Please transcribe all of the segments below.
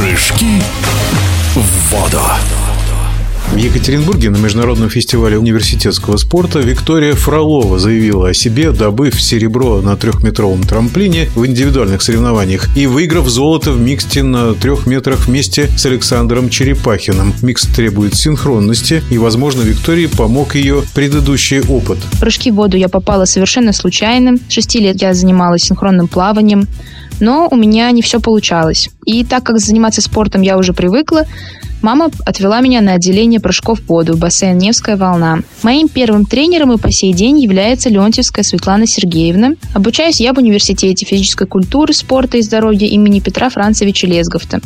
Прыжки в воду. В Екатеринбурге на Международном фестивале университетского спорта Виктория Фролова заявила о себе, добыв серебро на трехметровом трамплине в индивидуальных соревнованиях и выиграв золото в миксте на трех метрах вместе с Александром Черепахиным. Микс требует синхронности, и, возможно, Виктории помог ее предыдущий опыт. В прыжки в воду я попала совершенно случайно. Шести лет я занималась синхронным плаванием, но у меня не все получалось. И так как заниматься спортом я уже привыкла, Мама отвела меня на отделение прыжков в воду, бассейн «Невская волна». Моим первым тренером и по сей день является Леонтьевская Светлана Сергеевна. Обучаюсь я в Университете физической культуры, спорта и здоровья имени Петра Францевича Лезговта.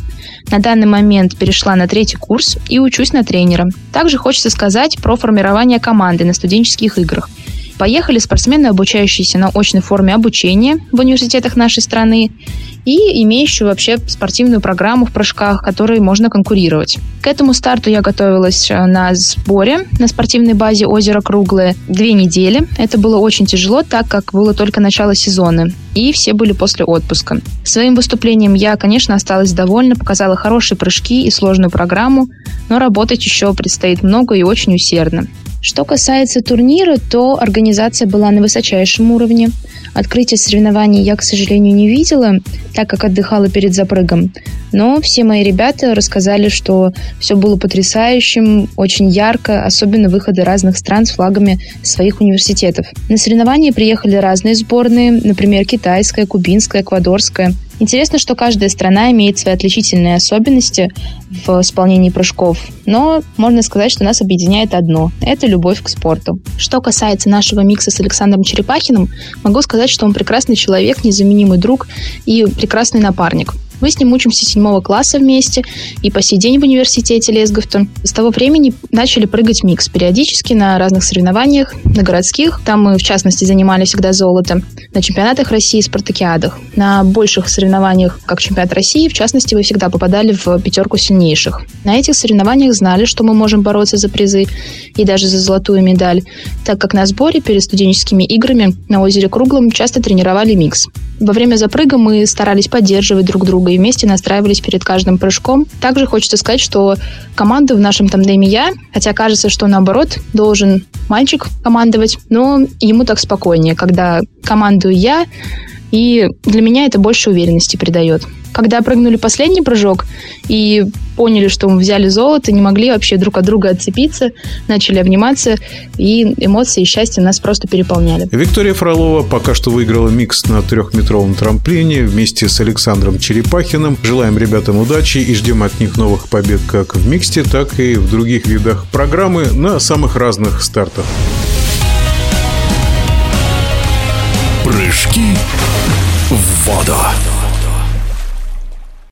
На данный момент перешла на третий курс и учусь на тренера. Также хочется сказать про формирование команды на студенческих играх. Поехали спортсмены, обучающиеся на очной форме обучения в университетах нашей страны и имеющую вообще спортивную программу в прыжках, которой можно конкурировать. К этому старту я готовилась э, на сборе на спортивной базе «Озеро Круглое» две недели. Это было очень тяжело, так как было только начало сезона, и все были после отпуска. Своим выступлением я, конечно, осталась довольна, показала хорошие прыжки и сложную программу, но работать еще предстоит много и очень усердно. Что касается турнира, то организация была на высочайшем уровне. Открытие соревнований я, к сожалению, не видела, так как отдыхала перед запрыгом. Но все мои ребята рассказали, что все было потрясающим, очень ярко, особенно выходы разных стран с флагами своих университетов. На соревнования приехали разные сборные, например, китайская, кубинская, эквадорская. Интересно, что каждая страна имеет свои отличительные особенности в исполнении прыжков, но можно сказать, что нас объединяет одно – это любовь к спорту. Что касается нашего микса с Александром Черепахиным, могу сказать, что он прекрасный человек, незаменимый друг и прекрасный напарник. Мы с ним учимся седьмого класса вместе и по сей день в университете Лесговта. С того времени начали прыгать микс периодически на разных соревнованиях, на городских. Там мы, в частности, занимались всегда золото. На чемпионатах России и спартакиадах. На больших соревнованиях, как чемпионат России, в частности, мы всегда попадали в пятерку сильнейших. На этих соревнованиях знали, что мы можем бороться за призы и даже за золотую медаль, так как на сборе перед студенческими играми на озере Круглом часто тренировали микс. Во время запрыга мы старались поддерживать друг друга и вместе настраивались перед каждым прыжком. Также хочется сказать, что команду в нашем тандеме я, хотя кажется, что наоборот должен мальчик командовать, но ему так спокойнее, когда командую я, и для меня это больше уверенности придает. Когда прыгнули последний прыжок и поняли, что мы взяли золото, не могли вообще друг от друга отцепиться, начали обниматься, и эмоции и счастье нас просто переполняли. Виктория Фролова пока что выиграла микс на трехметровом трамплине вместе с Александром Черепахиным. Желаем ребятам удачи и ждем от них новых побед как в миксте, так и в других видах программы на самых разных стартах. Прыжки в воду.